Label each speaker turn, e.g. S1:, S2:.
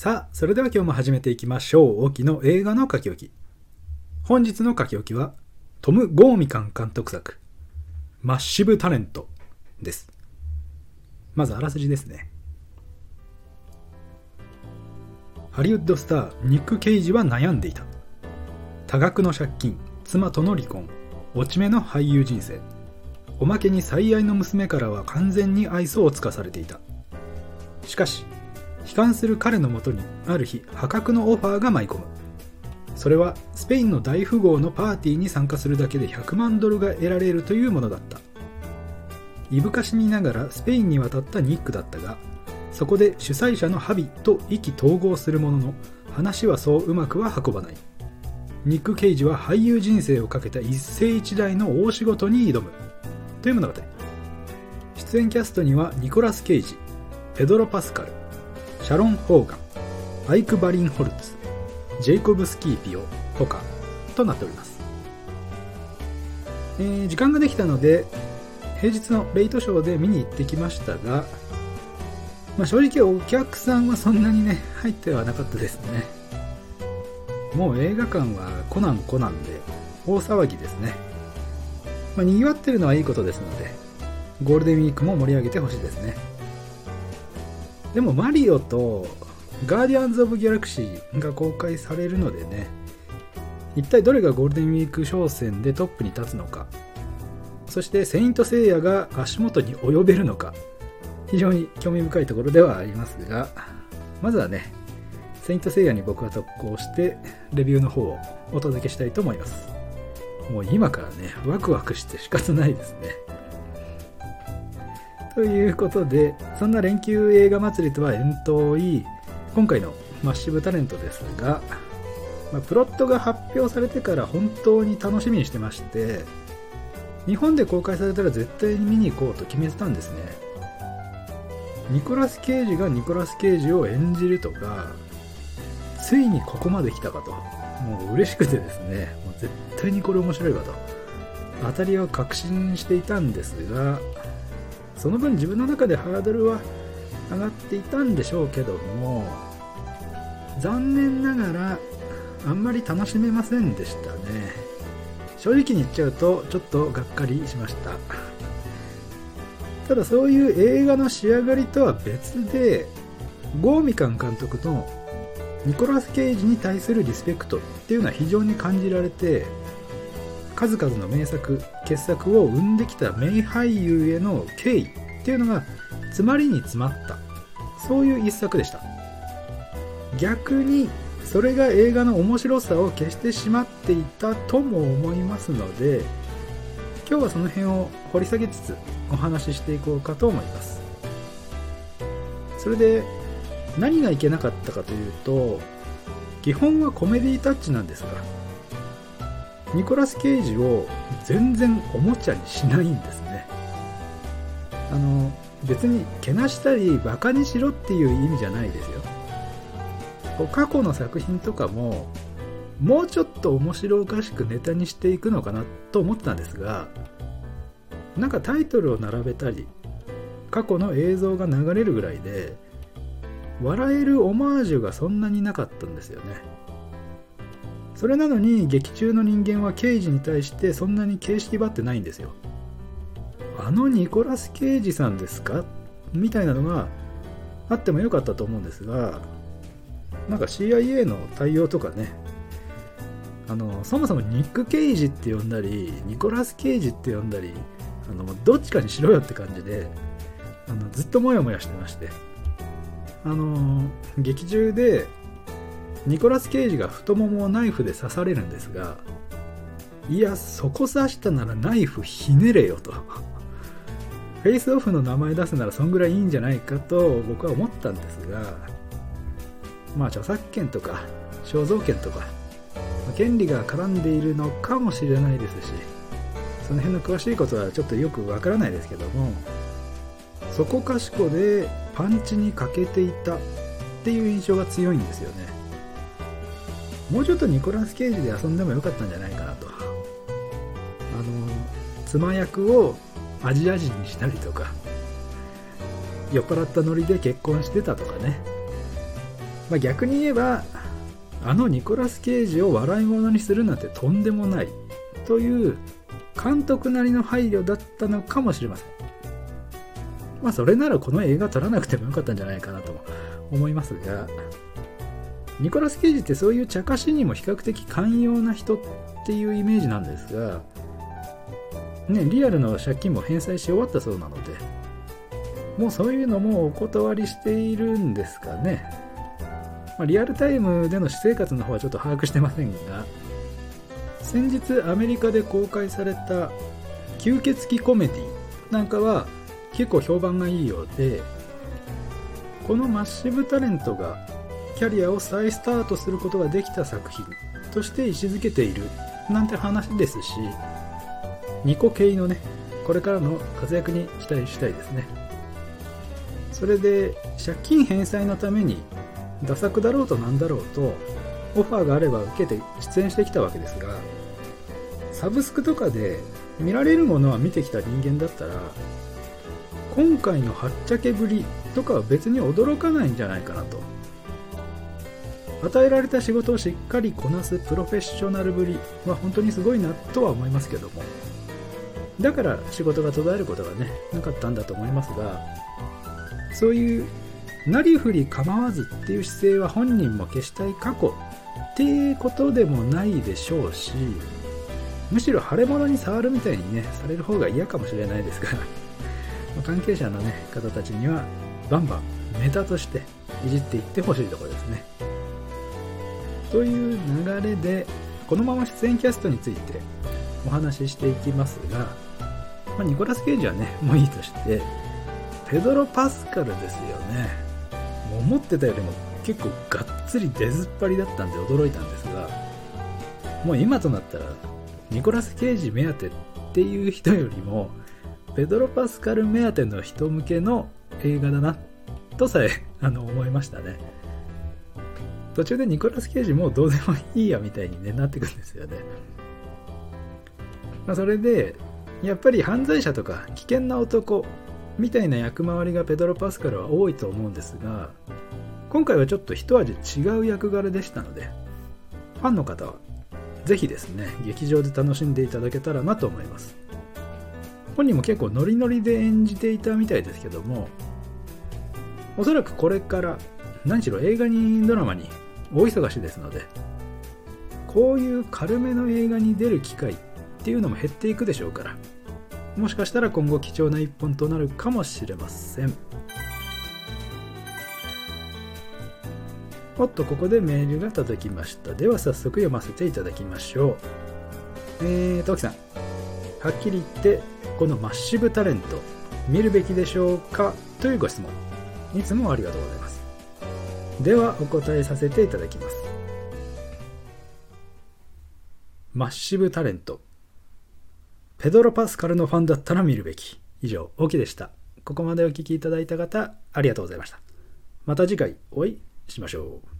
S1: さあ、それでは今日も始めていきましょう。沖の映画の書き置き。本日の書き置きは、トム・ゴーミカン監督作、マッシブ・タレントです。まずあらすじですね。ハリウッドスター、ニック・ケイジは悩んでいた。多額の借金、妻との離婚、落ち目の俳優人生。おまけに最愛の娘からは完全に愛想をつかされていた。しかし、悲観する彼のもとにある日破格のオファーが舞い込む。それはスペインの大富豪のパーティーに参加するだけで100万ドルが得られるというものだった。いぶかしみながらスペインに渡ったニックだったがそこで主催者のハビと意気投合するものの話はそううまくは運ばない。ニック・ケイジは俳優人生をかけた一世一代の大仕事に挑む。という物語。出演キャストにはニコラス・ケイジペドロ・パスカルシャロン・ホーガン、アイク・バリンホルツ、ジェイコブ・スキーピオ、他となっております。えー時間ができたので、平日のレイトショーで見に行ってきましたが、まあ、正直お客さんはそんなにね、入ってはなかったですね。もう映画館はコナンコナンで大騒ぎですね。まあ、賑わってるのはいいことですので、ゴールデンウィークも盛り上げてほしいですね。でもマリオとガーディアンズ・オブ・ギャラクシーが公開されるのでね、一体どれがゴールデンウィーク商戦でトップに立つのか、そしてセイント・セイヤが足元に及べるのか、非常に興味深いところではありますが、まずはね、セイント・セイヤに僕は特攻して、レビューの方をお届けしたいと思います。もう今からね、ワクワクして仕方ないですね。ということで、そんな連休映画祭りとは遠遠い、今回のマッシブタレントですが、まあプロットが発表されてから本当に楽しみにしてまして、日本で公開されたら絶対に見に行こうと決めてたんですね。ニコラス・ケイジがニコラス・ケイジを演じるとか、ついにここまで来たかと。もう嬉しくてですね、もう絶対にこれ面白いわと。当たりを確信していたんですが、その分自分の中でハードルは上がっていたんでしょうけども残念ながらあんまり楽しめませんでしたね。正直に言っちゃうとちょっとがっかりしました。ただそういう映画の仕上がりとは別でゴーミカン監督のニコラス・ケイジに対するリスペクトっていうのは非常に感じられて数々の名作傑作を生んできた名俳優への敬意っていうのが詰まりに詰まった。そういう一作でした。逆にそれが映画の面白さを消してしまっていたとも思いますので今日はその辺を掘り下げつつお話ししていこうかと思います。それで何がいけなかったかというと基本はコメディタッチなんですがニコラス・ケイジを全然おもちゃにしないんですね。あの別にけなしたりバカにしろっていう意味じゃないですよ。過去の作品とかももうちょっと面白おかしくネタにしていくのかなと思ったんですがなんかタイトルを並べたり過去の映像が流れるぐらいで笑えるオマージュがそんなになかったんですよね。それなのに劇中の人間は刑事に対してそんなに形式ばってないんですよ。あのニコラス・ケイジさんですか？みたいなのがあってもよかったと思うんですがなんか CIA の対応とかねあのそもそもニック・ケイジって呼んだりニコラス・ケイジって呼んだりあのどっちかにしろよって感じであのずっとモヤモヤしてまして。あの劇中でニコラス・ケイジが太ももをナイフで刺されるんですがいやそこ刺したならナイフひねれよと。フェイスオフの名前出すならそんぐらいいいんじゃないかと僕は思ったんですがまあ著作権とか肖像権とか権利が絡んでいるのかもしれないですしその辺の詳しいことはちょっとよくわからないですけどもそこかしこでパンチに欠けていたっていう印象が強いんですよね。もうちょっとニコラス・ケイジで遊んでもよかったんじゃないかなと。あの妻役をアジア人にしたりとか酔っ払ったノリで結婚してたとかね。まあ、逆に言えばあのニコラス・ケイジを笑い物にするなんてとんでもないという監督なりの配慮だったのかもしれません。まあそれならこの映画撮らなくてもよかったんじゃないかなと思いますが。ニコラス・ケイジってそういう茶化しにも比較的寛容な人っていうイメージなんですがねリアルの借金も返済し終わったそうなのでもうそういうのもお断りしているんですかね。まあ、リアルタイムでの私生活の方はちょっと把握してませんが先日アメリカで公開された吸血鬼コメディなんかは結構評判がいいようでこのマッシブタレントがキャリアを再スタートすることができた作品として位置づけているなんて話ですしニコ系のねこれからの活躍に期待したいですね。それで借金返済のためにダ作だろうとなんだろうとオファーがあれば受けて出演してきたわけですがサブスクとかで見られるものは見てきた人間だったら今回のはっちゃけぶりとかは別に驚かないんじゃないかなと。与えられた仕事をしっかりこなすプロフェッショナルぶりは本当にすごいなとは思いますけども。だから仕事が途絶えることがねなかったんだと思いますがそういうなりふり構わずっていう姿勢は本人も消したい過去っていうことでもないでしょうしむしろ腫れ物に触るみたいにねされる方が嫌かもしれないですから 関係者の、ね、方たちにはバンバンネタとしていじっていってほしいところですね。という流れでこのまま出演キャストについてお話ししていきますが、まあ、ニコラス・ケイジはねもういいとしてペドロ・パスカルですよね。もう思ってたよりも結構がっつり出ずっぱりだったんで驚いたんですがもう今となったらニコラス・ケイジ目当てっていう人よりもペドロ・パスカル目当ての人向けの映画だなとさえあの思いましたね。途中でニコラス・ケイジもどうでもいいやみたいに、ね、なってくるんですよね、まあ、それでやっぱり犯罪者とか危険な男みたいな役回りがペドロ・パスカルは多いと思うんですが今回はちょっと一味違う役柄でしたのでファンの方はぜひですね劇場で楽しんでいただけたらなと思います。本人も結構ノリノリで演じていたみたいですけどもおそらくこれから何しろ映画にドラマに大忙しですのでこういう軽めの映画に出る機会っていうのも減っていくでしょうからもしかしたら今後貴重な一本となるかもしれません。おっとここでメールが届きました。では早速読ませていただきましょう。えー、トキさん。はっきり言ってこのマッシブタレント見るべきでしょうか？というご質問。いつもありがとうございます。ではお答えさせていただきますマッシブタレントペドロ・パスカルのファンだったら見るべき。以上、オキでした。ここまでお聴きいただいた方、ありがとうございました。また次回お会いしましょう。